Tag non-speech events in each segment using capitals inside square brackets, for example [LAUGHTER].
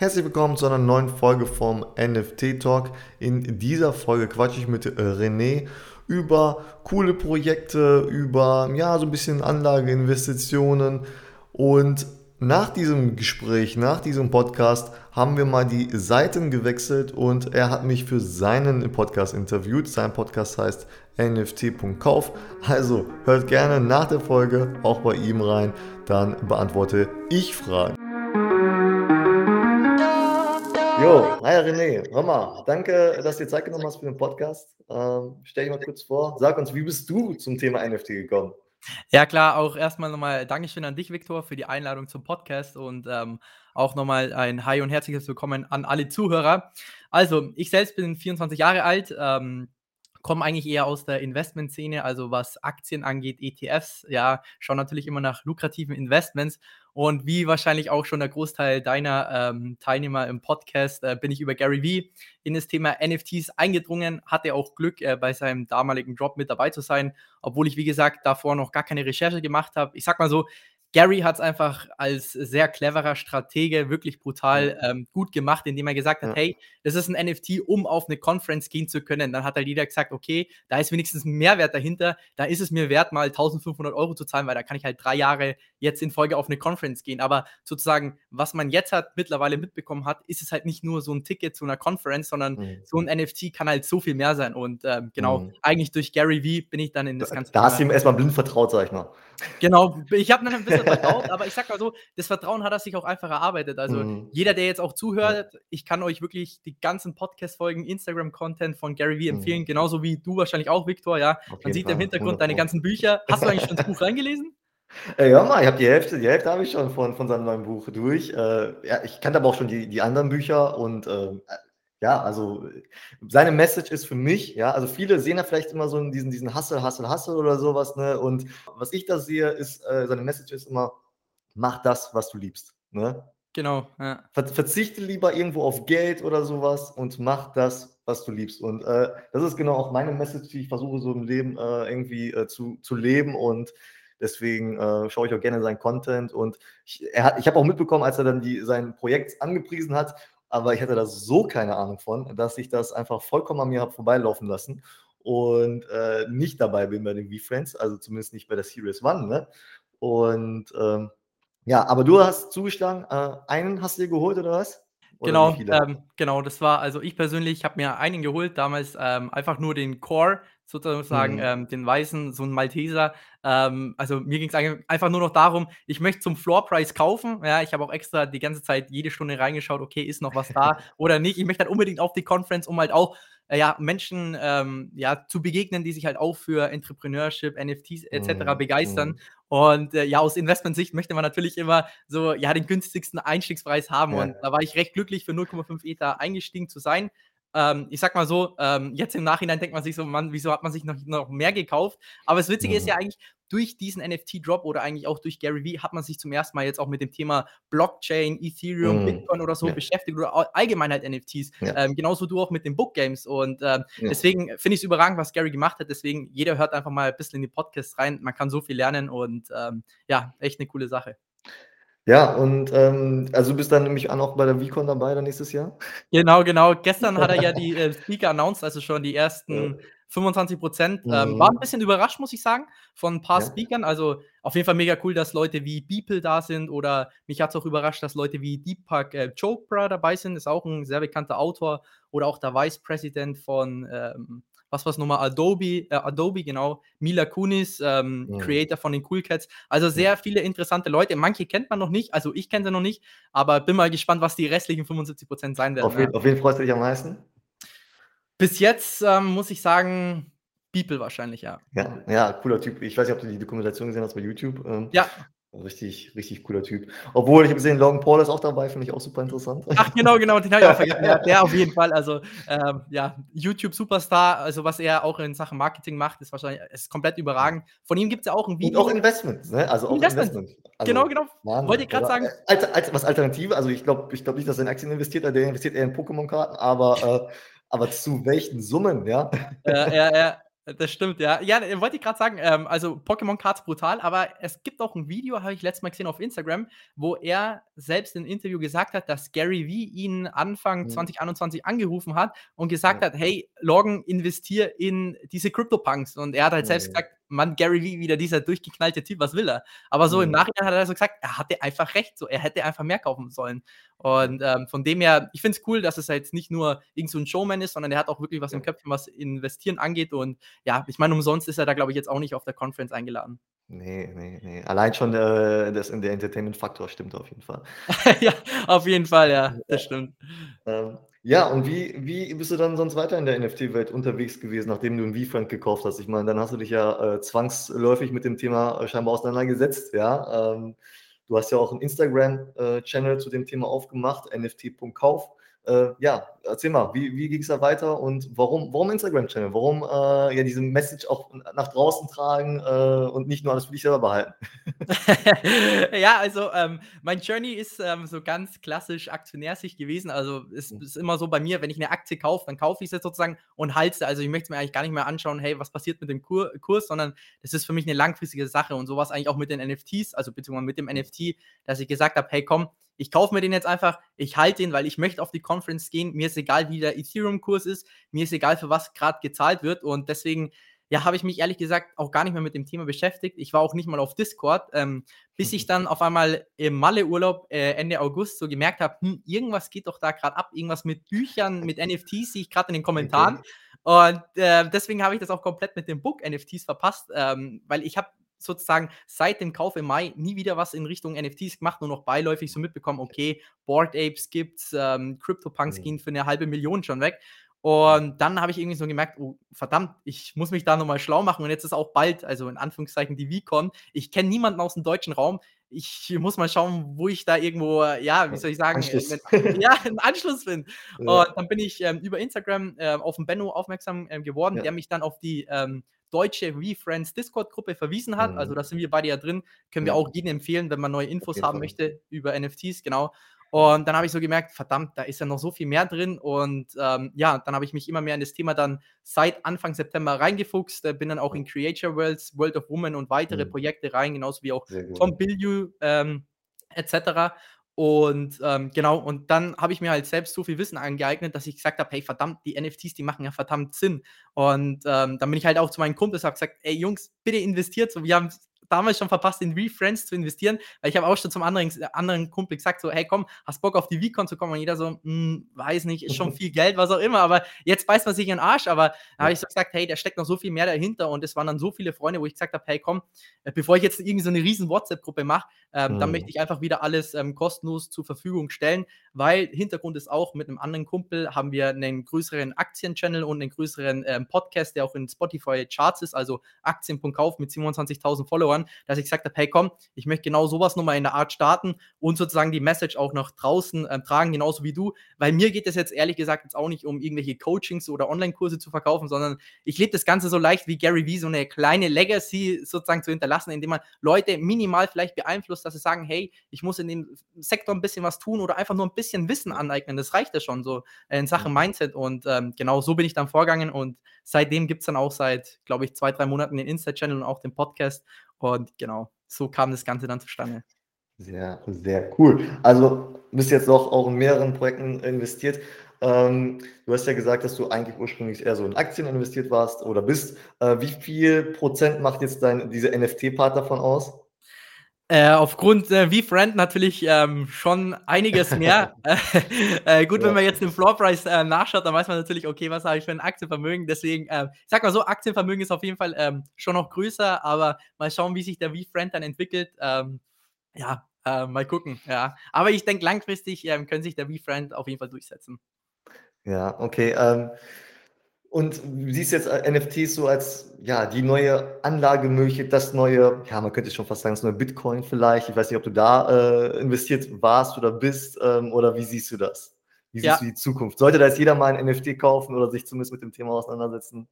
Herzlich willkommen zu einer neuen Folge vom NFT Talk. In dieser Folge quatsche ich mit äh, René über coole Projekte, über ja, so ein bisschen Anlageinvestitionen. Und nach diesem Gespräch, nach diesem Podcast haben wir mal die Seiten gewechselt und er hat mich für seinen Podcast interviewt. Sein Podcast heißt nft.kauf. Also hört gerne nach der Folge auch bei ihm rein, dann beantworte ich Fragen. Jo, hi René, hör mal, danke, dass du dir Zeit genommen hast für den Podcast. Ähm, stell dich mal kurz vor, sag uns, wie bist du zum Thema NFT gekommen? Ja, klar, auch erstmal nochmal Dankeschön an dich, Viktor, für die Einladung zum Podcast und ähm, auch nochmal ein Hi und herzliches Willkommen an alle Zuhörer. Also, ich selbst bin 24 Jahre alt, ähm, komme eigentlich eher aus der Investmentszene, also was Aktien angeht, ETFs, ja, schaue natürlich immer nach lukrativen Investments und wie wahrscheinlich auch schon der Großteil deiner ähm, Teilnehmer im Podcast, äh, bin ich über Gary Vee in das Thema NFTs eingedrungen, hatte auch Glück, äh, bei seinem damaligen Job mit dabei zu sein, obwohl ich, wie gesagt, davor noch gar keine Recherche gemacht habe. Ich sag mal so, Gary hat es einfach als sehr cleverer Stratege wirklich brutal ähm, gut gemacht, indem er gesagt hat, ja. hey, das ist ein NFT, um auf eine Conference gehen zu können. Dann hat halt jeder gesagt, okay, da ist wenigstens ein Mehrwert dahinter. Da ist es mir wert, mal 1500 Euro zu zahlen, weil da kann ich halt drei Jahre jetzt in Folge auf eine Conference gehen. Aber sozusagen, was man jetzt hat, mittlerweile mitbekommen hat, ist es halt nicht nur so ein Ticket zu einer Conference, sondern mhm. so ein NFT kann halt so viel mehr sein. Und ähm, genau, mhm. eigentlich durch Gary Vee bin ich dann in das Ganze. Da hast du ihm erstmal blind vertraut, sag ich mal. Genau, ich habe dann ein bisschen vertraut, aber ich sag mal so, das Vertrauen hat er sich auch einfach erarbeitet. Also mhm. jeder, der jetzt auch zuhört, ich kann euch wirklich die ganzen Podcast-Folgen, Instagram-Content von Gary Vee empfehlen, mhm. genauso wie du wahrscheinlich auch, Viktor, ja. Man sieht Fall. im Hintergrund deine ganzen Bücher. Hast du eigentlich schon das Buch [LAUGHS] reingelesen? Äh, ja, mal, ich habe die Hälfte, die Hälfte habe ich schon von, von seinem neuen Buch durch. Äh, ja, ich kannte aber auch schon die, die anderen Bücher und äh, ja, also seine Message ist für mich, ja, also viele sehen ja vielleicht immer so diesen, diesen Hassel, Hassel, Hassel oder sowas, ne? Und was ich da sehe, ist, äh, seine Message ist immer, mach das, was du liebst. Ne? Genau, ja. Ver verzichte lieber irgendwo auf Geld oder sowas und mach das, was du liebst. Und äh, das ist genau auch meine Message, die ich versuche so im Leben äh, irgendwie äh, zu, zu leben und Deswegen äh, schaue ich auch gerne seinen Content. Und ich, ich habe auch mitbekommen, als er dann die, sein Projekt angepriesen hat, aber ich hatte da so keine Ahnung von, dass ich das einfach vollkommen an mir habe vorbeilaufen lassen und äh, nicht dabei bin bei den V-Friends, also zumindest nicht bei der Series One. Ne? Und ähm, ja, aber du hast zugeschlagen, äh, einen hast du dir geholt oder was? Oder genau, ähm, genau, das war, also ich persönlich habe mir einen geholt, damals ähm, einfach nur den Core, sozusagen, mhm. ähm, den weißen, so ein Malteser. Ähm, also mir ging es einfach nur noch darum, ich möchte zum Floorpreis kaufen. Ja, ich habe auch extra die ganze Zeit jede Stunde reingeschaut, okay, ist noch was da [LAUGHS] oder nicht. Ich möchte halt unbedingt auf die Conference, um halt auch äh, ja, Menschen ähm, ja, zu begegnen, die sich halt auch für Entrepreneurship, NFTs etc. Mhm. begeistern. Mhm. Und äh, ja, aus Investmentsicht möchte man natürlich immer so ja den günstigsten Einstiegspreis haben. Ja. Und da war ich recht glücklich, für 0,5 Ether eingestiegen zu sein ähm, ich sag mal so, ähm, jetzt im Nachhinein denkt man sich so, Mann, wieso hat man sich noch, noch mehr gekauft? Aber das Witzige mhm. ist ja eigentlich, durch diesen NFT-Drop oder eigentlich auch durch Gary Vee hat man sich zum ersten Mal jetzt auch mit dem Thema Blockchain, Ethereum, mm. Bitcoin oder so ja. beschäftigt oder allgemein halt NFTs. Ja. Ähm, genauso du auch mit den Book Games. Und ähm, ja. deswegen finde ich es überragend, was Gary gemacht hat. Deswegen, jeder hört einfach mal ein bisschen in die Podcasts rein. Man kann so viel lernen und ähm, ja, echt eine coole Sache. Ja, und ähm, also du bist dann nämlich auch bei der VCon dabei dann nächstes Jahr? Genau, genau. Gestern hat er ja [LAUGHS] die äh, Speaker announced, also schon die ersten ja. 25 Prozent. Mhm. Ähm, war ein bisschen überrascht, muss ich sagen, von ein paar ja. Speakern. Also auf jeden Fall mega cool, dass Leute wie Beeple da sind oder mich hat es auch überrascht, dass Leute wie Deepak äh, Chopra dabei sind. Ist auch ein sehr bekannter Autor oder auch der Vice President von ähm, was war es nochmal, Adobe, äh, Adobe, genau, Mila Kunis, ähm, mhm. Creator von den Cool Cats. Also sehr viele interessante Leute. Manche kennt man noch nicht, also ich kenne sie noch nicht, aber bin mal gespannt, was die restlichen 75% sein werden. Auf, wen, auf wen freust du dich am meisten? Bis jetzt ähm, muss ich sagen, People wahrscheinlich, ja. ja. Ja, cooler Typ. Ich weiß nicht, ob du die Dokumentation gesehen hast bei YouTube. Ähm, ja, Richtig, richtig cooler Typ. Obwohl, ich habe gesehen, Logan Paul ist auch dabei, finde ich auch super interessant. Ach, genau, genau, den habe ich auch vergessen. Ja, der auf jeden Fall, also ähm, ja, YouTube-Superstar, also was er auch in Sachen Marketing macht, ist wahrscheinlich ist komplett überragend. Von ihm gibt es ja auch ein Video. Und auch Investment, ne? Also auch Investment. Investment. Also, genau, genau. Wahnsinn, Wollte ich gerade sagen. Als, als, was Alternative, also ich glaube ich glaub nicht, dass er in Aktien investiert, der investiert eher in Pokémon-Karten, aber, äh, aber zu welchen Summen, ja? Ja, ja, ja. Das stimmt, ja. Ja, äh, wollte ich gerade sagen, ähm, also Pokémon Cards brutal, aber es gibt auch ein Video, habe ich letztes Mal gesehen auf Instagram, wo er selbst in 'nem Interview gesagt hat, dass Gary Vee ihn Anfang Mhm. 2021 angerufen hat und gesagt Ja. hat: „Hey, Logan, investiere in diese CryptoPunks.“ Und er hat halt selbst Mhm. gesagt: „Mann, Gary Vee, wieder dieser durchgeknallte Typ, was will er?“ Aber so im Mhm. Nachhinein hat er so gesagt, er hatte einfach recht, so, er hätte einfach mehr kaufen sollen. Und, ähm, von dem her, ich finde es cool, dass es jetzt nicht nur irgend so 'n Showman ist, sondern er hat auch wirklich was im. Köpfchen, was Investieren angeht. Und ja, ich meine, umsonst ist er da, glaube ich, jetzt auch nicht auf der Conference eingeladen. Ne, ne, ne. Allein schon, äh, das der Entertainment-Faktor stimmt auf jeden Fall. [LAUGHS] Ja, auf jeden Fall, ja, Ja. das stimmt. Ähm, ja, und wie wie bist du dann sonst weiter in der NFT-Welt unterwegs gewesen, nachdem du 'n VeeFriend gekauft hast? Ich meine, dann hast du dich ja, äh, zwangsläufig mit dem Thema, äh, scheinbar auseinandergesetzt, ja? Ähm, du hast ja auch 'n Instagram, äh, Channel zu dem Thema aufgemacht, nft.kauf. Äh, ja, erzähl mal, wie wie ging's da weiter und warum warum Instagram-Channel? Warum, äh, ja diese Message auch nach draußen tragen, äh, und nicht nur alles für dich selber behalten? [LAUGHS] Ja, also, ähm, mein Journey ist, ähm, so ganz klassisch aktionärsisch gewesen. Also, es Mhm. ist immer so bei mir, wenn ich 'ne Aktie kaufe, dann kaufe ich sie sozusagen und halte sie. Also, ich möchte mir eigentlich gar nicht mehr anschauen: „Hey, was passiert mit dem Kur Kurs?“, sondern es ist für mich 'ne langfristige Sache und so war's eigentlich auch mit den NFTs, also beziehungsweise mit dem Mhm. NFT, dass ich gesagt habe: „Hey, komm, ich kaufe mir den jetzt einfach, ich halte den, weil ich möchte auf die Conference gehen. Mir ist egal, wie der Ethereum-Kurs ist. Mir ist egal, für was grad gezahlt wird.“ Und deswegen, ja, habe ich mich ehrlich gesagt auch gar nicht mehr mit dem Thema beschäftigt. Ich war auch nicht mal auf Discord, ähm, bis ich dann auf einmal im Malle-Urlaub, äh, Ende August so gemerkt habe: „Hm, irgendwas geht doch da grad ab. Irgendwas mit Büchern, mit [LAUGHS] NFTs sehe ich grad in den Kommentaren.“ Okay. Und, äh, deswegen habe ich das auch komplett mit den Book-NFTs verpasst, ähm, weil ich habe sozusagen seit dem Kauf im Mai nie wieder was in Richtung NFTs gemacht, nur noch beiläufig so mitbekommen: „Okay, Bored Apes gibt's, ähm, CryptoPunks Mhm. gehen für 'ne 1.000.000 schon weg.“ Mhm. Und dann habe ich irgendwie so gemerkt: „Oh, verdammt, ich muss mich da noch mal schlau machen.“ Und jetzt ist auch bald, also in Anführungszeichen, die VeeCon. Ich kenne niemanden aus'm deutschen Raum. Ich muss mal schauen, wo ich da irgendwo, ja, wie soll ich sagen, Anschluss. 'nen [LAUGHS] ja, 'n Anschluss finde. Und Ja. dann bin ich, ähm, über Instagram, äh, auf 'n Benno aufmerksam, ähm, geworden, Ja. der mich dann auf die, ähm, deutsche VeeFriends Discord-Gruppe verwiesen hat. Also, Mhm. da sind wir beide ja drin. Können wir auch jedem empfehlen, wenn man neue Infos haben möchte über NFTs, genau. Und dann habe ich so gemerkt: „Verdammt, da ist ja noch so viel mehr drin.“ Und, ähm, ja, dann habe ich mich immer mehr in das Thema dann seit Anfang September reingefuchst, äh, bin dann auch in Creature Worlds, World of Woman und weitere Mhm. Projekte rein, genauso wie auch. Tom Bilyeu, ähm, et cetera. Und, ähm, genau, und dann habe ich mir halt selbst so viel Wissen angeeignet, dass ich gesagt habe: „Hey, verdammt, die NFTs, die machen ja verdammt Sinn.“ Und, ähm, dann bin ich halt auch zu meinen Kumpels, habe gesagt: „Ey Jungs, bitte investiert so. Wir haben's damals schon verpasst, in VeeFriends zu investieren.“ Weil ich habe auch schon zum anderen gs anderen Kumpel gesagt so: „Hey, komm, hast Bock auf die VeeCon zu kommen?“ Und jeder so: „Hm, weiß nicht, ist schon viel Geld“, was auch immer, aber jetzt beißt man sich in 'n Arsch. Aber da habe ich so gesagt: „Hey, da steckt noch so viel mehr dahinter.“ Und es waren dann so viele Freunde, wo ich gesagt habe: „Hey, komm, äh, bevor ich jetzt irgendwie so 'ne riesen WhatsApp-Gruppe mache, ähm, dann möchte Mhm. ich einfach wieder alles, ähm, kostenlos zur Verfügung stellen.“ Weil Hintergrund ist auch, mit 'nem anderen Kumpel haben wir 'nen größeren Aktien-Channel und 'nen größeren, ähm, Podcast, der auch in Spotify-Charts ist, also Aktien.kauf mit 27.000 Followern, dass ich gesagt habe: „Hey, komm, ich möchte genau so was noch mal in der Art starten und sozusagen die Message auch nach draußen, ähm, tragen, genauso wie du.“ Weil mir geht es jetzt ehrlich gesagt jetzt auch nicht um irgendwelche Coachings oder Onlinekurse zu verkaufen, sondern ich lebe das Ganze so leicht wie Gary Vee, so 'ne kleine Legacy sozusagen zu hinterlassen, indem man Leute minimal vielleicht beeinflusst, dass sie sagen: „Hey, ich muss in dem Sektor 'n bisschen was tun oder einfach nur 'n bisschen Wissen aneignen.“ Das reicht ja schon so, äh, in Sachen. Mindset. Und, ähm, genau so bin ich dann vorgegangen und seitdem gibt's dann auch seit, glaube ich, 2, 3 Monaten den Insta-Channel und auch den Podcast. Und genau, so kam das Ganze dann zustande. Sehr, sehr cool. Also, bist jetzt auch auch in mehreren Projekten investiert. Ähm, du hast ja gesagt, dass du eigentlich ursprünglich eher so in Aktien investiert warst oder bist. Äh, wie viel Prozent macht jetzt dein dieser NFT-Part davon aus? Äh, aufgrund, äh, VeeFriend natürlich, ähm, schon einiges mehr. [LAUGHS] [LAUGHS] Äh, gut, wenn Ja. man jetzt den Floorpreis, äh, nachschaut, dann weiß man natürlich: „Okay, was habe ich für 'n Aktienvermögen?“ Deswegen, äh, ich sage mal so, Aktienvermögen ist auf jeden Fall, ähm, schon noch größer, aber mal schauen, wie sich der VeeFriend dann entwickelt. Ähm, ja, äh, mal gucken, ja. Aber ich denke, langfristig, ähm, können sich der VeeFriend auf jeden Fall durchsetzen. Ja, okay, ähm, und du siehst jetzt, äh, NFTs so als, ja, die neue Anlagemöglichkeit, das neue ja, man könnte schon fast sagen, das neue Bitcoin vielleicht. Ich weiß nicht, ob du da, äh, investiert warst oder bist, ähm, oder wie siehst du das? Wie siehst du Ja. die Zukunft? Sollte da jetzt jeder mal 'n NFT kaufen oder sich zumindest mit dem Thema auseinandersetzen?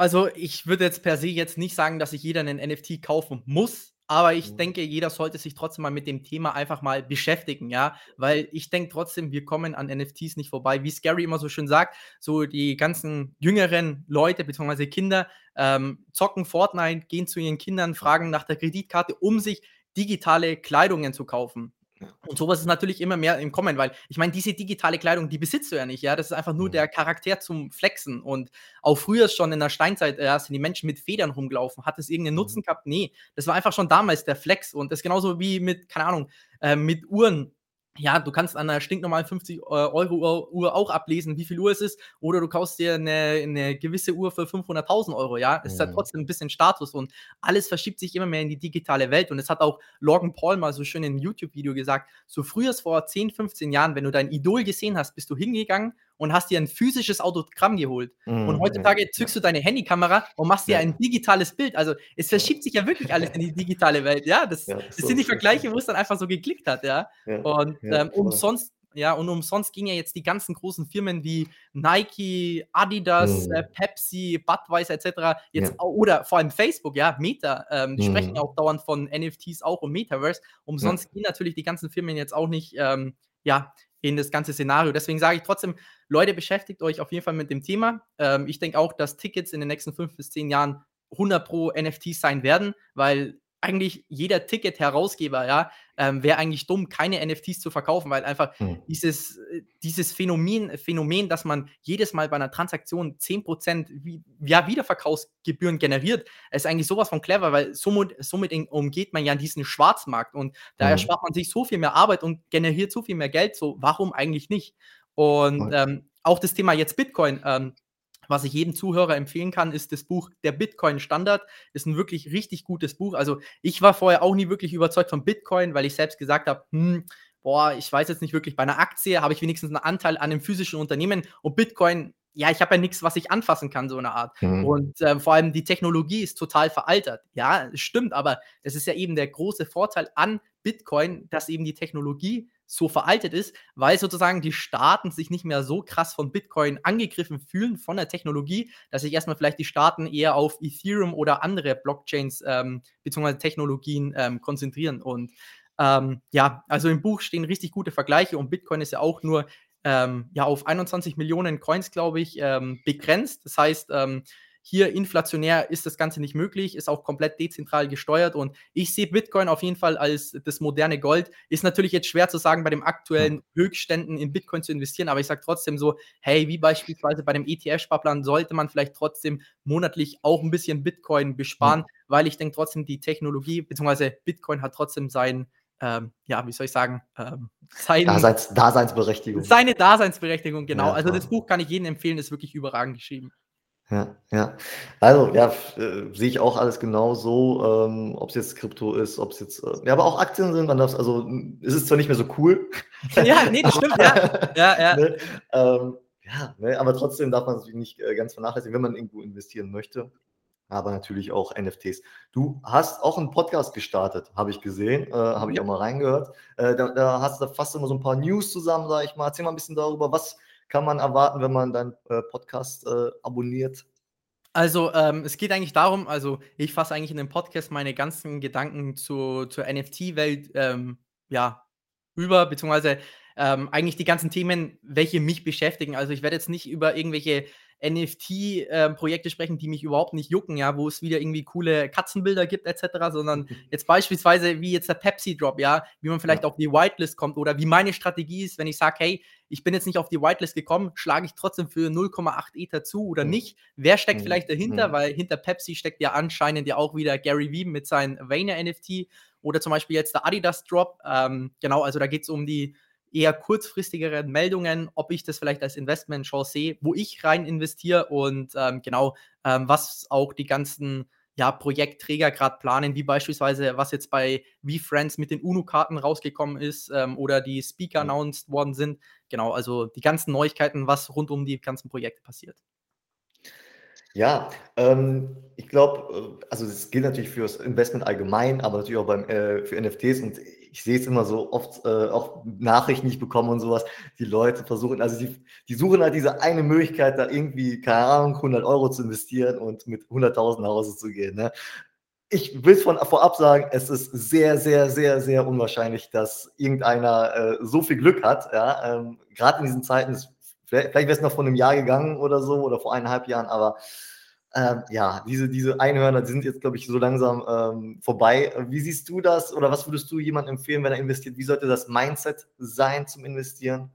Also, ich würde jetzt per se jetzt nicht sagen, dass sich jeder 'nen NFT kaufen muss. Aber ich mhm. denke, jeder sollte sich trotzdem mal mit dem Thema einfach mal beschäftigen, ja, weil ich denke trotzdem, wir kommen an NFTs nicht vorbei. Wie Scary immer so schön sagt, so die ganzen jüngeren Leute bzw. Kinder ähm, zocken Fortnite, gehen zu ihren Kindern, fragen nach der Kreditkarte, um sich digitale Kleidungen zu kaufen. Und sowas ist natürlich immer mehr im Kommen, weil ich meine, diese digitale Kleidung, die besitzt du ja nicht, ja. Das ist einfach nur mhm. der Charakter zum Flexen. Und auch früher schon in der Steinzeit ja, sind die Menschen mit Federn rumgelaufen. Hat es irgendeinen Nutzen mhm. gehabt? Nee. Das war einfach schon damals der Flex. Und das ist genauso wie mit, keine Ahnung, äh, mit Uhren ja, du kannst an einer stinknormalen 50 äh, Euro Uhr auch ablesen, wie viel Uhr es ist, oder du kaufst dir eine, eine gewisse Uhr für 500.000 Euro, ja. Es mhm. ist halt trotzdem ein bisschen Status und alles verschiebt sich immer mehr in die digitale Welt. Und es hat auch Logan Paul mal so schön in einem YouTube-Video gesagt: So früher, vor 10, 15 Jahren, wenn du dein Idol gesehen hast, bist du hingegangen und hast dir ein physisches Autogramm geholt. Mhm. Und heutzutage zückst du deine Handykamera und machst dir ein digitales Bild. Also es verschiebt sich ja wirklich alles in die digitale Welt. Ja, das, ja, das, sind die Vergleiche, wo es dann einfach so geklickt hat. Ja, ja und ähm, umsonst ja, und umsonst gingen ja jetzt die ganzen großen Firmen wie Nike, Adidas, mhm. äh, Pepsi, Budweiser etc. jetzt ja. oder vor allem Facebook, ja, Meta, ähm, die mhm. sprechen auch dauernd von NFTs auch und Metaverse. Umsonst ja. gehen natürlich die ganzen Firmen jetzt auch nicht ähm, ja, in das ganze Szenario. Deswegen sage ich trotzdem, Leute, beschäftigt euch auf jeden Fall mit dem Thema. Ähm, ich denke auch, dass Tickets in den nächsten fünf bis zehn Jahren 100 pro NFTs sein werden, weil eigentlich jeder Ticket-Herausgeber, ja, ähm, wäre eigentlich dumm, keine NFTs zu verkaufen, weil einfach mhm. dieses, äh, dieses Phänomen, Phänomen, dass man jedes Mal bei einer Transaktion 10% wie, ja, Wiederverkaufsgebühren generiert, ist eigentlich sowas von clever, weil somit, somit umgeht man ja diesen Schwarzmarkt und da mhm. erspart man sich so viel mehr Arbeit und generiert so viel mehr Geld, so warum eigentlich nicht? Und ähm, auch das Thema jetzt Bitcoin, ähm, was ich jedem Zuhörer empfehlen kann, ist das Buch Der Bitcoin Standard. Ist ein wirklich richtig gutes Buch. Also ich war vorher auch nie wirklich überzeugt von Bitcoin, weil ich selbst gesagt habe, hm, boah, ich weiß jetzt nicht wirklich, bei einer Aktie habe ich wenigstens einen Anteil an einem physischen Unternehmen und Bitcoin, ja, ich habe ja nichts, was ich anfassen kann, so eine Art. Mhm. Und äh, vor allem die Technologie ist total veraltet. Ja, stimmt, aber das ist ja eben der große Vorteil an Bitcoin, dass eben die Technologie so veraltet ist, weil sozusagen die Staaten sich nicht mehr so krass von Bitcoin angegriffen fühlen von der Technologie, dass sich erstmal vielleicht die Staaten eher auf Ethereum oder andere Blockchains ähm, bzw. Technologien ähm, konzentrieren. Und ähm, ja, also im Buch stehen richtig gute Vergleiche und Bitcoin ist ja auch nur ähm, ja, auf 21 Millionen Coins, glaube ich, ähm, begrenzt. Das heißt, ähm, hier inflationär ist das Ganze nicht möglich, ist auch komplett dezentral gesteuert und ich sehe Bitcoin auf jeden Fall als das moderne Gold. Ist natürlich jetzt schwer zu sagen, bei den aktuellen Höchstständen in Bitcoin zu investieren, aber ich sage trotzdem so, hey, wie beispielsweise bei dem ETF-Sparplan sollte man vielleicht trotzdem monatlich auch ein bisschen Bitcoin besparen, mhm. weil ich denke trotzdem, die Technologie bzw. Bitcoin hat trotzdem sein ähm, ja, wie soll ich sagen, ähm, sein, Daseins, Daseinsberechtigung. Seine Daseinsberechtigung, genau. Ja, also das Buch kann ich jedem empfehlen, ist wirklich überragend geschrieben. Ja, ja. Also, ja, äh, sehe ich auch alles genau so, ähm, ob es jetzt Krypto ist, ob es jetzt, äh, ja, aber auch Aktien sind, man darf also, ist es zwar nicht mehr so cool. [LAUGHS] Ja, nee, das stimmt, ja. [LAUGHS] Ja, ja. Ne? Ähm, ja, ne, aber trotzdem darf man es nicht äh, ganz vernachlässigen, wenn man irgendwo investieren möchte. Aber natürlich auch NFTs. Du hast auch einen Podcast gestartet, habe ich gesehen, äh, habe ich auch mal reingehört. Äh, da, da hast du fast immer so ein paar News zusammen, sage ich mal. Erzähl mal ein bisschen darüber, was kann man erwarten, wenn man deinen äh, Podcast äh, abonniert? Also, ähm, es geht eigentlich darum, also ich fasse eigentlich in dem Podcast meine ganzen Gedanken zu, zur NFT-Welt ähm, ja, über, beziehungsweise ähm, eigentlich die ganzen Themen, welche mich beschäftigen. Also ich werde jetzt nicht über irgendwelche NFT-Projekte ähm, sprechen, die mich überhaupt nicht jucken, ja, wo es wieder irgendwie coole Katzenbilder gibt, etc., sondern [LAUGHS] jetzt beispielsweise wie jetzt der Pepsi-Drop, ja, wie man vielleicht ja. auf die Whitelist kommt oder wie meine Strategie ist, wenn ich sage, hey, ich bin jetzt nicht auf die Whitelist gekommen, schlage ich trotzdem für 0,8 Ether zu oder nicht? Wer steckt mhm. vielleicht dahinter? Mhm. Weil hinter Pepsi steckt ja anscheinend ja auch wieder Gary Vee mit seinem Vayner NFT oder zum Beispiel jetzt der Adidas Drop. Ähm, genau, also da geht es um die eher kurzfristigeren Meldungen, ob ich das vielleicht als Investmentchance sehe, wo ich rein investiere und ähm, genau, ähm, was auch die ganzen ja, Projektträger gerade planen, wie beispielsweise, was jetzt bei VFriends mit den UNO-Karten rausgekommen ist ähm, oder die Speaker announced worden sind. Genau, also die ganzen Neuigkeiten, was rund um die ganzen Projekte passiert. Ja, ähm, ich glaube, äh, also das gilt natürlich für das Investment allgemein, aber natürlich auch beim, äh, für NFTs und ich sehe es immer so oft, äh, auch Nachrichten, die ich bekomme und sowas, die Leute versuchen, also die, die suchen halt diese eine Möglichkeit, da irgendwie, keine Ahnung, 100 Euro zu investieren und mit 100.000 nach Hause zu gehen. Ne? ich will von vorab sagen, es ist sehr, sehr, sehr, sehr unwahrscheinlich, dass irgendeiner äh, so viel Glück hat. Ja? Ähm, Gerade in diesen Zeiten, ist, vielleicht, vielleicht wäre es noch vor einem Jahr gegangen oder so oder vor eineinhalb Jahren, aber ähm, ja, diese, diese Einhörner, die sind jetzt, glaube ich, so langsam ähm, vorbei. Wie siehst du das oder was würdest du jemandem empfehlen, wenn er investiert? Wie sollte das Mindset sein zum Investieren?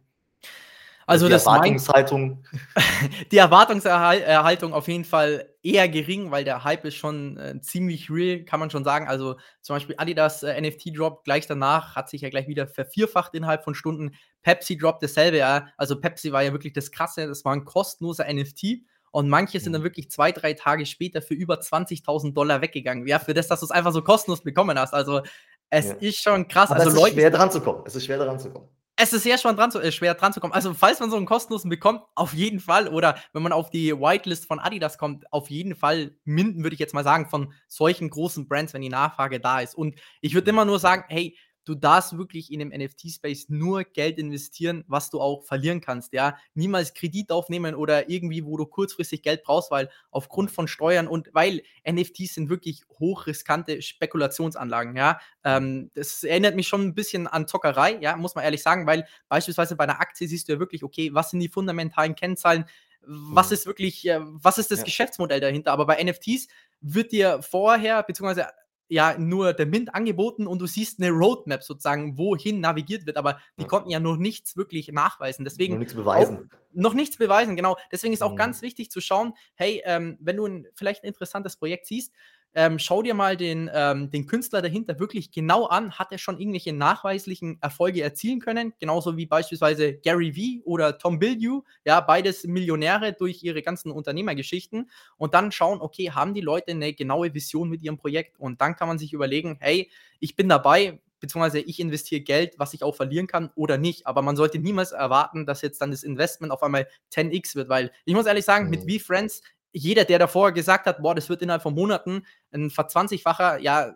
Also die das Erwartungshaltung. [LAUGHS] die Erwartungserhaltung auf jeden Fall eher gering, weil der Hype ist schon äh, ziemlich real, kann man schon sagen. Also zum Beispiel Adidas äh, NFT Drop gleich danach hat sich ja gleich wieder vervierfacht innerhalb von Stunden. Pepsi Drop dasselbe, ja. Also Pepsi war ja wirklich das Krasse, das war ein kostenloser NFT. Und manche sind dann mhm. wirklich zwei, drei Tage später für über 20.000 Dollar weggegangen. Ja, für das, dass du es einfach so kostenlos bekommen hast. Also, es ja. ist schon krass. Aber also, es ist Leute, schwer dran zu kommen. Es ist schwer dran zu kommen es ist sehr schwer dran, zu, äh, schwer dran zu kommen. Also, falls man so einen kostenlosen bekommt, auf jeden Fall. Oder wenn man auf die Whitelist von Adidas kommt, auf jeden Fall minden, würde ich jetzt mal sagen, von solchen großen Brands, wenn die Nachfrage da ist. Und ich würde immer nur sagen, hey, du darfst wirklich in dem NFT-Space nur Geld investieren, was du auch verlieren kannst, ja. Niemals Kredit aufnehmen oder irgendwie, wo du kurzfristig Geld brauchst, weil aufgrund von Steuern und weil NFTs sind wirklich hochriskante Spekulationsanlagen, ja. Ähm, das erinnert mich schon ein bisschen an Zockerei, ja, muss man ehrlich sagen, weil beispielsweise bei einer Aktie siehst du ja wirklich, okay, was sind die fundamentalen Kennzahlen, was mhm. ist wirklich, äh, was ist das ja. Geschäftsmodell dahinter? Aber bei NFTs wird dir vorher, beziehungsweise ja nur der Mint angeboten und du siehst eine Roadmap sozusagen, wohin navigiert wird, aber die konnten ja noch nichts wirklich nachweisen. Deswegen noch nichts beweisen. Auch, noch nichts beweisen, genau. Deswegen ist auch mhm. ganz wichtig zu schauen, hey, ähm, wenn du ein vielleicht ein interessantes Projekt siehst, ähm, schau dir mal den, ähm, den Künstler dahinter wirklich genau an. Hat er schon irgendwelche nachweislichen Erfolge erzielen können? Genauso wie beispielsweise Gary Vee oder Tom Bildew. Ja, beides Millionäre durch ihre ganzen Unternehmergeschichten. Und dann schauen, okay, haben die Leute eine genaue Vision mit ihrem Projekt? Und dann kann man sich überlegen, hey, ich bin dabei, beziehungsweise ich investiere Geld, was ich auch verlieren kann oder nicht. Aber man sollte niemals erwarten, dass jetzt dann das Investment auf einmal 10x wird, weil ich muss ehrlich sagen, mhm. mit V-Friends jeder, der davor gesagt hat, boah, das wird innerhalb von Monaten ein verzwanzigfacher, ja,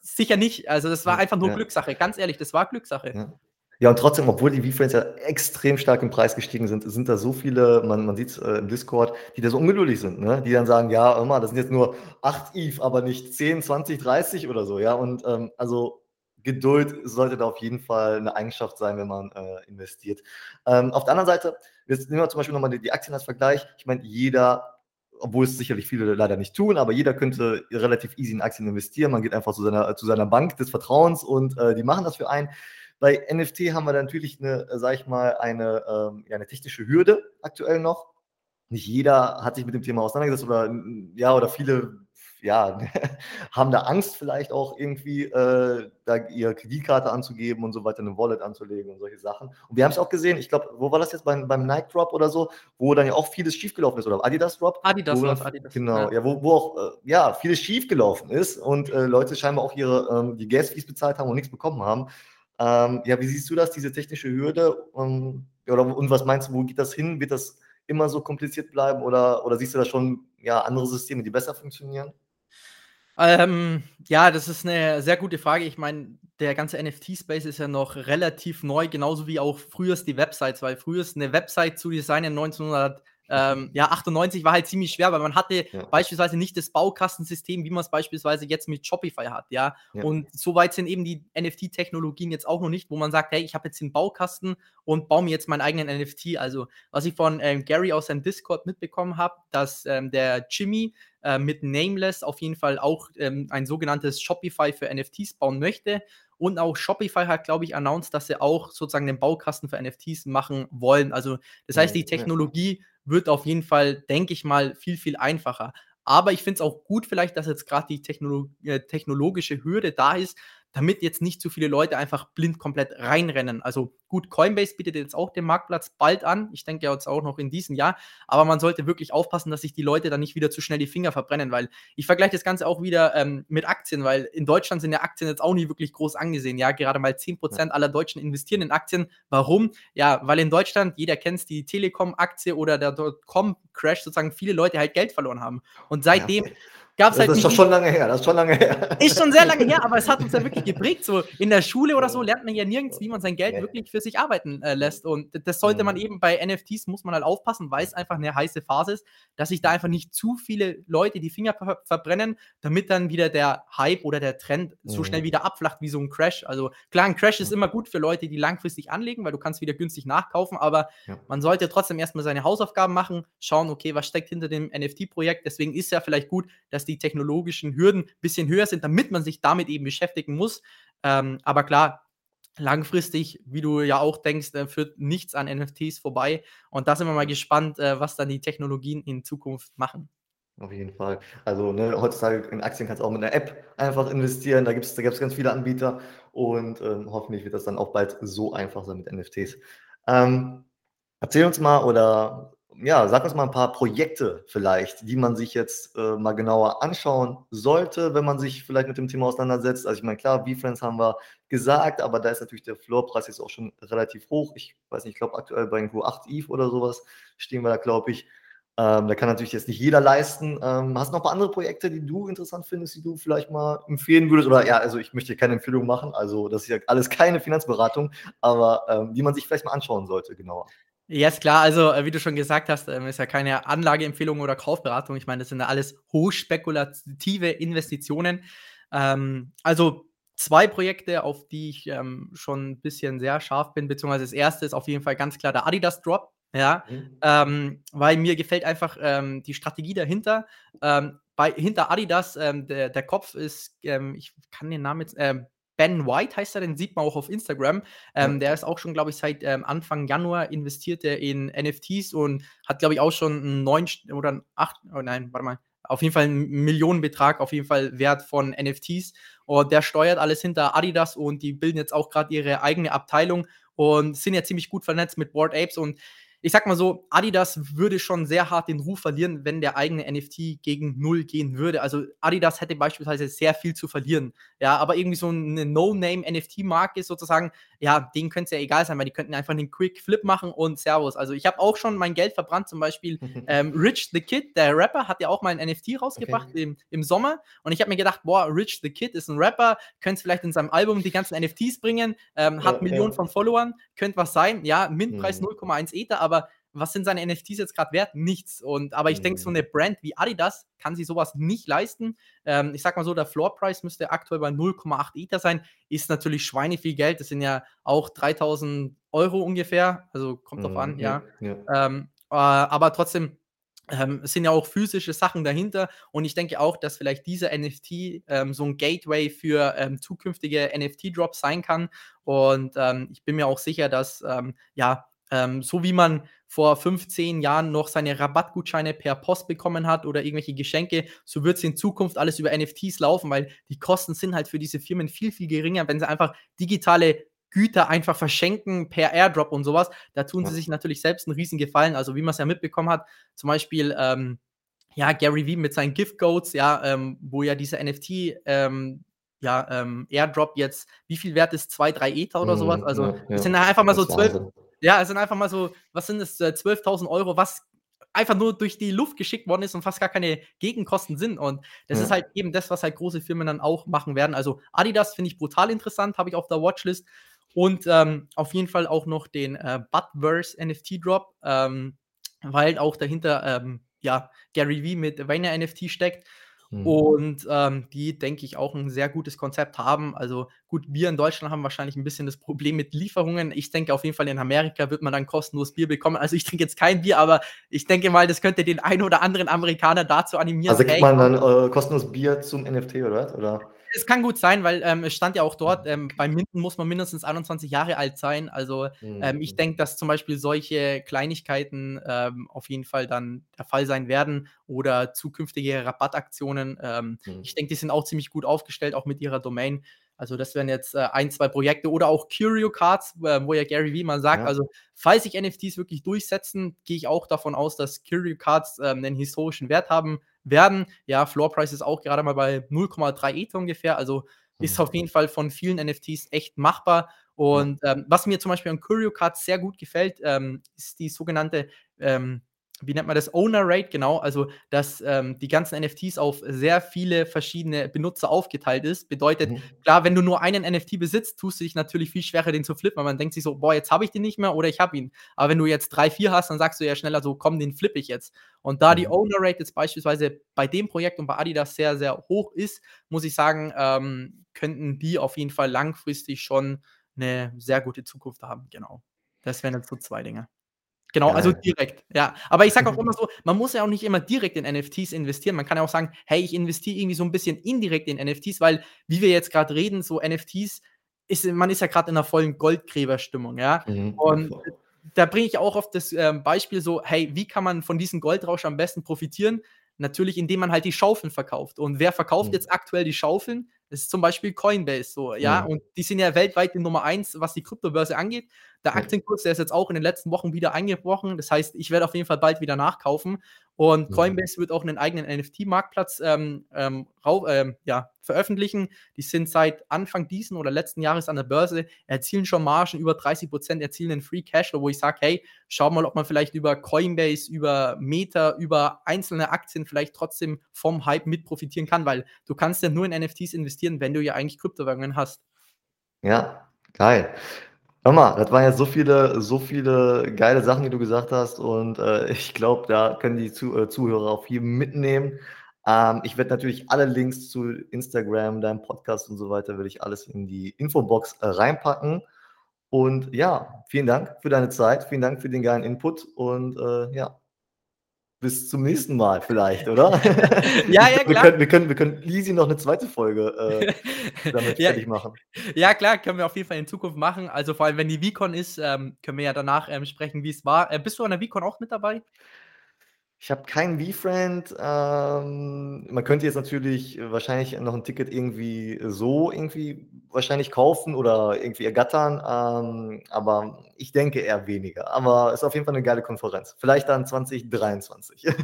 sicher nicht. Also das war einfach nur ja. Glückssache. Ganz ehrlich, das war Glückssache. Ja. Ja, und trotzdem, obwohl die V-Friends ja extrem stark im Preis gestiegen sind, sind da so viele, man, man sieht es äh, im Discord, die da so ungeduldig sind, ne? die dann sagen, ja, immer, das sind jetzt nur 8 ETH, aber nicht 10, 20, 30 oder so, ja, und ähm, also Geduld sollte da auf jeden Fall eine Eigenschaft sein, wenn man äh, investiert. Ähm, auf der anderen Seite, jetzt nehmen wir zum Beispiel nochmal die, die Aktien als Vergleich. Ich meine, jeder obwohl es sicherlich viele leider nicht tun, aber jeder könnte relativ easy in Aktien investieren. Man geht einfach zu seiner, zu seiner Bank des Vertrauens und äh, die machen das für einen. Bei NFT haben wir natürlich eine, sag ich mal, eine, ähm, eine technische Hürde aktuell noch. Nicht jeder hat sich mit dem Thema auseinandergesetzt oder ja, oder viele ja, [LAUGHS] haben da Angst vielleicht auch irgendwie, äh, da ihre Kreditkarte anzugeben und so weiter, eine Wallet anzulegen und solche Sachen. Und wir haben es auch gesehen, ich glaube, wo war das jetzt beim, beim Nike Drop oder so, wo dann ja auch vieles schiefgelaufen ist oder Adidas Drop? Adidas Drop, Adidas. Genau, ja, ja wo, wo auch äh, ja, vieles schiefgelaufen ist und äh, Leute scheinbar auch ihre ähm, die Gas-Fees bezahlt haben und nichts bekommen haben. Ähm, ja, wie siehst du das, diese technische Hürde? Ähm, oder, und was meinst du, wo geht das hin? Wird das immer so kompliziert bleiben oder, oder siehst du da schon ja, andere Systeme, die besser funktionieren? Ähm, ja, das ist eine sehr gute Frage. Ich meine, der ganze NFT-Space ist ja noch relativ neu, genauso wie auch früher die Websites, weil früher eine Website zu designen 1900 ähm, ja, 98 war halt ziemlich schwer, weil man hatte ja. beispielsweise nicht das Baukastensystem, wie man es beispielsweise jetzt mit Shopify hat, ja? ja. Und soweit sind eben die NFT-Technologien jetzt auch noch nicht, wo man sagt, hey, ich habe jetzt den Baukasten und baue mir jetzt meinen eigenen NFT. Also, was ich von ähm, Gary aus seinem Discord mitbekommen habe, dass ähm, der Jimmy äh, mit Nameless auf jeden Fall auch ähm, ein sogenanntes Shopify für NFTs bauen möchte. Und auch Shopify hat, glaube ich, announced, dass sie auch sozusagen den Baukasten für NFTs machen wollen. Also, das heißt, die Technologie wird auf jeden Fall, denke ich mal, viel, viel einfacher. Aber ich finde es auch gut, vielleicht, dass jetzt gerade die Technolo äh, technologische Hürde da ist, damit jetzt nicht zu viele Leute einfach blind komplett reinrennen. Also gut, Coinbase bietet jetzt auch den Marktplatz bald an. Ich denke jetzt auch noch in diesem Jahr. Aber man sollte wirklich aufpassen, dass sich die Leute dann nicht wieder zu schnell die Finger verbrennen, weil ich vergleiche das Ganze auch wieder ähm, mit Aktien, weil in Deutschland sind ja Aktien jetzt auch nicht wirklich groß angesehen. Ja, gerade mal 10% aller Deutschen investieren in Aktien. Warum? Ja, weil in Deutschland, jeder kennt die Telekom-Aktie oder der Dotcom-Crash, sozusagen viele Leute halt Geld verloren haben. Und seitdem. Ja es Das halt ist nicht doch schon lange her, das ist schon lange her. Ist schon sehr lange her, aber es hat uns ja wirklich geprägt. So in der Schule oder so lernt man ja nirgends, wie man sein Geld wirklich für sich arbeiten, äh, lässt. Und das sollte man Mhm. eben bei NFTs muss man halt aufpassen, weil's einfach 'ne heiße Phase ist, dass sich da einfach nicht zu viele Leute die Finger ver verbrennen, damit dann wieder der Hype oder der Trend so schnell Mhm. wieder abflacht wie so 'n Crash. Also klar, 'n Crash ist Mhm. immer gut für Leute, die langfristig anlegen, weil du kannst wieder günstig nachkaufen, aber Ja. man sollte trotzdem erst mal seine Hausaufgaben machen, schauen, okay, was steckt hinter dem NFT-Projekt? Deswegen ist ja vielleicht gut, dass die technologischen Hürden bisschen höher sind, damit man sich damit eben beschäftigen muss. Ähm, aber klar, langfristig, wie du ja auch denkst, äh, führt nichts an NFTs vorbei. Und da sind wir mal gespannt, äh, was dann die Technologien in Zukunft machen. Auf jeden Fall. Also, ne, heutzutage in Aktien kannst du auch mit 'ner App einfach investieren. Da gibt's da gibt's ganz viele Anbieter und, ähm, hoffentlich wird das dann auch bald so einfach sein mit NFTs. Ähm, erzähl uns mal oder ja, sag uns mal 'n paar Projekte vielleicht, die man sich jetzt, äh, mal genauer anschauen sollte, wenn man sich vielleicht mit dem Thema auseinandersetzt. Also, ich meine, klar, VeeFriends haben wir gesagt, aber da ist natürlich der Floorpreis jetzt auch schon relativ hoch. Ich weiß nicht, ich glaube aktuell bei irgendwo 8 ETH oder so was stehen wir da, glaube ich. Ähm, da kann natürlich jetzt nicht jeder leisten. Ähm, hast du noch 'n paar andere Projekte, die du interessant findest, die du vielleicht mal empfehlen würdest? Oder ja, also, ich möchte keine Empfehlung machen, also, das ist ja alles keine Finanzberatung, aber, ähm, die man sich vielleicht mal anschauen sollte genauer. Ja, ist klar. Also, äh, wie du schon gesagt hast, ähm, ist ja keine Anlageempfehlung oder Kaufberatung. Ich meine, das sind ja alles hochspekulative Investitionen. Ähm, also 2 Projekte, auf die ich, ähm, schon 'n bisschen sehr scharf bin, beziehungsweise das 1. ist auf jeden Fall ganz klar der Adidas Drop, ja, Mhm. ähm, weil mir gefällt einfach, ähm, die Strategie dahinter. Ähm, bei hinter Adidas, ähm, der der Kopf ist, ähm ich kann den Namen jetzt Ben White heißt er, den sieht man auch auf Instagram. Ähm, Ja. der ist auch schon, glaube ich, seit, ähm, Anfang Januar investiert er in NFTs und hat, glaube ich, auch schon 'n neunst oder 'n acht oh nein, warte mal, auf jeden Fall 'n M Millionenbetrag auf jeden Fall Wert von NFTs. Und der steuert alles hinter Adidas und die bilden jetzt auch grad ihre eigene Abteilung und sind ja ziemlich gut vernetzt mit Bored Apes. Und ich sage mal so, Adidas würde schon sehr hart den Ruf verlieren, wenn der eigene NFT gegen 0 gehen würde. Also, Adidas hätte beispielsweise sehr viel zu verlieren. Ja, aber irgendwie so 'ne No-Name-NFT-Marke sozusagen, ja, denen könnte es ja egal sein, weil die könnten einfach 'nen Quick Flip machen und Servus. Also, ich habe auch schon mein Geld verbrannt, zum Beispiel, [LAUGHS] ähm, Rich the Kid, der Rapper, hat ja auch mal 'n NFT rausgebracht Okay. im im Sommer. Und ich habe mir gedacht: „Boah, Rich the Kid ist 'n Rapper, könnte vielleicht in seinem Album die ganzen NFTs bringen, ähm, hat Ja, Millionen ja. von Followern, könnte was sein.“ Ja, Mintpreis Mhm. 0,1 Ether, aber was sind seine NFTs jetzt grad wert? Nichts. Und aber ich denke, so Mhm. 'ne Brand wie Adidas kann sich so was nicht leisten. Ähm, ich sage mal so, der Floorpreis müsste aktuell bei 0,8 Ether sein. Ist natürlich schweineviel Geld. Das sind ja auch 3.000 € ungefähr. Also, kommt drauf an, Mhm, ja, ja. ja. Ähm, äh, aber trotzdem, ähm, es sind ja auch physische Sachen dahinter. Und ich denke auch, dass vielleicht dieser NFT, ähm, so 'n Gateway für, ähm, zukünftige NFT-Drops sein kann. Und, ähm, ich bin mir auch sicher, dass, ähm, ja, ähm, so wie man vor 5, 10 Jahren noch seine Rabattgutscheine per Post bekommen hat oder irgendwelche Geschenke, so wird's in Zukunft alles über NFTs laufen, weil die Kosten sind halt für diese Firmen viel, viel geringer, wenn sie einfach digitale Güter einfach verschenken per Airdrop und so was. Da tun sie Ja. sich natürlich selbst 'n Riesengefallen. Also, wie man's ja mitbekommen hat, zum Beispiel, ähm, ja, Gary Vee mit seinen Gift Codes, ja, ähm, wo ja dieser NFT, ähm, ja, ähm, Airdrop jetzt wie viel wert ist? 2, 3 Ether oder so was. Mhm, Also, ja, das sind einfach mal so ist 12 Wahnsinn. Ja, es sind einfach mal so was sind das, äh, 12.000 €, was einfach nur durch die Luft geschickt worden ist und fast gar keine Gegenkosten sind. Und das ist Ja. halt eben das, was halt große Firmen dann auch machen werden. Also, Adidas finde ich brutal interessant, habe ich auf der Watchlist. Und, ähm, auf jeden Fall auch noch den, äh, Budverse NFT-Drop, ähm, weil auch dahinter, ähm, ja, Gary Vee mit Vayner NFT steckt. Mhm. Und, ähm, die, denke ich, auch 'n sehr gutes Konzept haben. Also, gut, wir in Deutschland haben wahrscheinlich 'n bisschen das Problem mit Lieferungen. Ich denke auf jeden Fall, in Amerika wird man dann kostenlos Bier bekommen. Also, ich trinke jetzt kein Bier, aber ich denke mal, das könnte den einen oder anderen Amerikaner dazu animieren: Also, kriegt „Hey, man komm“ dann, äh, kostenlos Bier zum NFT oder was, oder? Es kann gut sein, weil, ähm, es stand ja auch dort, ähm, beim Minten muss man mindestens 21 Jahre alt sein. Also, ähm, ich Mhm. denke, dass zum Beispiel solche Kleinigkeiten, ähm, auf jeden Fall dann der Fall sein werden oder zukünftige Rabattaktionen. Ähm, Mhm. ich denke, die sind auch ziemlich gut aufgestellt, auch mit ihrer Domain. Also, das wären jetzt, äh, 1, 2 Projekte oder auch Curio Cards, äh, wo ja Gary Vee mal sagt, Ja. also, falls sich NFTs wirklich durchsetzen, gehe ich auch davon aus, dass Curio Cards, ähm, 'nen historischen Wert haben werden. Ja, Floorpreis ist auch gerade mal bei 0,3 Ether ungefähr. Also, ist auf Mhm. jeden Fall von vielen NFTs echt machbar. Und, ähm, was mir zum Beispiel an Curio Cards sehr gut gefällt, ähm, ist die sogenannte, ähm, wie nennt man das? Owner Rate, genau, also dass ähm, die ganzen NFTs auf sehr viele verschiedene Benutzer aufgeteilt ist. Bedeutet, mhm. klar, wenn du nur einen NFT besitzt, tust du dich natürlich viel schwerer, den zu flippen, weil man denkt sich so, boah, jetzt habe ich den nicht mehr oder ich habe ihn. Aber wenn du jetzt drei, vier hast, dann sagst du ja schneller so, komm, den flippe ich jetzt. Und da mhm. die Owner Rate jetzt beispielsweise bei dem Projekt und bei Adidas sehr, sehr hoch ist, muss ich sagen, ähm, könnten die auf jeden Fall langfristig schon eine sehr gute Zukunft haben. Genau. Das wären jetzt so zwei Dinge. Genau, also direkt, ja. Aber ich sage auch [LAUGHS] immer so, man muss ja auch nicht immer direkt in NFTs investieren. Man kann ja auch sagen, hey, ich investiere irgendwie so ein bisschen indirekt in NFTs, weil, wie wir jetzt gerade reden, so NFTs, ist, man ist ja gerade in einer vollen Goldgräberstimmung, ja. Mhm. Und da bringe ich auch oft das äh, Beispiel so, hey, wie kann man von diesem Goldrausch am besten profitieren? Natürlich, indem man halt die Schaufeln verkauft. Und wer verkauft mhm. jetzt aktuell die Schaufeln? Das ist zum Beispiel Coinbase so, ja. Mhm. Und die sind ja weltweit die Nummer eins, was die Kryptobörse angeht. Der Aktienkurs, der ist jetzt auch in den letzten Wochen wieder eingebrochen. Das heißt, ich werde auf jeden Fall bald wieder nachkaufen. Und Coinbase wird auch einen eigenen NFT-Marktplatz ähm, ähm, ähm, ja, veröffentlichen. Die sind seit Anfang diesen oder letzten Jahres an der Börse, erzielen schon Margen über 30 Prozent, erzielen einen Free Cashflow, wo ich sage, hey, schau mal, ob man vielleicht über Coinbase, über Meta, über einzelne Aktien vielleicht trotzdem vom Hype mit profitieren kann, weil du kannst ja nur in NFTs investieren, wenn du ja eigentlich Kryptowährungen hast. Ja, geil. Hör mal, das waren jetzt so viele so viele geile Sachen, die du gesagt hast und, äh, ich glaube, da können die Zu äh, Zuhörer auch viel mitnehmen. Ähm, ich werde natürlich alle Links zu Instagram, deinem Podcast und so weiter werde ich alles in die Infobox, äh, reinpacken. Und ja, vielen Dank für deine Zeit. Vielen Dank für den geilen Input und, äh, ja. Bis zum nächsten Mal vielleicht, oder? [LAUGHS] Ja, ja, Wir klar. können wir können wir können easy noch eine zweite Folge, äh, [LAUGHS] damit Ja. fertig machen. Ja, klar, können wir auf jeden Fall in Zukunft machen. Also, vor allem, wenn die VCon ist, ähm, können wir ja danach, ähm, sprechen, wie es war. Äh, bist du an der VCon auch mit dabei? Ich habe keinen V-Friend. Ähm, man könnte jetzt natürlich wahrscheinlich noch ein Ticket irgendwie so irgendwie wahrscheinlich kaufen oder irgendwie ergattern, ähm, aber ich denke eher weniger. Aber ist auf jeden Fall eine geile Konferenz. Vielleicht dann 2023. [LAUGHS]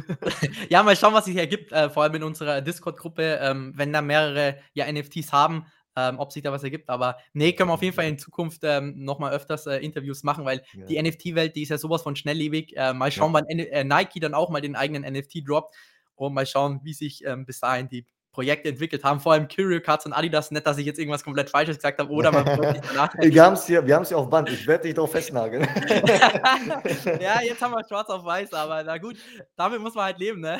Ja, mal schauen, was sich ergibt, äh, vor allem in unserer Discord-Gruppe, ähm, wenn da mehrere, ja, NFTs haben, ähm, ob sich da was ergibt. Aber nee, können wir auf jeden Fall in Zukunft ähm, noch mal öfters äh, Interviews machen, weil Ja. die NFT-Welt, die ist ja sowas von schnelllebig. Äh, mal Ja. schauen, wann N äh, Nike dann auch mal den eigenen NFT droppt und mal schauen, wie sich ähm, bis dahin die Projekte entwickelt haben. Vor allem Curio Cards und Adidas. Nicht, dass ich jetzt irgendwas komplett Falsches gesagt habe oder man. [LAUGHS] Wir hier wir haben's hier auf Band. Ich werde dich drauf festnageln. [LAUGHS] Ja, jetzt haben wir schwarz auf weiß, aber na gut, damit muss man halt leben, ne?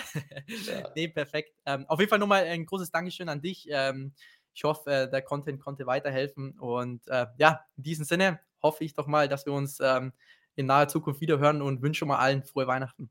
Ja. [LAUGHS] Ne, perfekt. Ähm, auf jeden Fall nochmal ein großes Dankeschön an dich. Ähm, ich hoffe, äh, der Content konnte weiterhelfen und, äh, ja, in diesem Sinne hoffe ich doch mal, dass wir uns, ähm, in naher Zukunft wieder hören und wünsche mal allen frohe Weihnachten.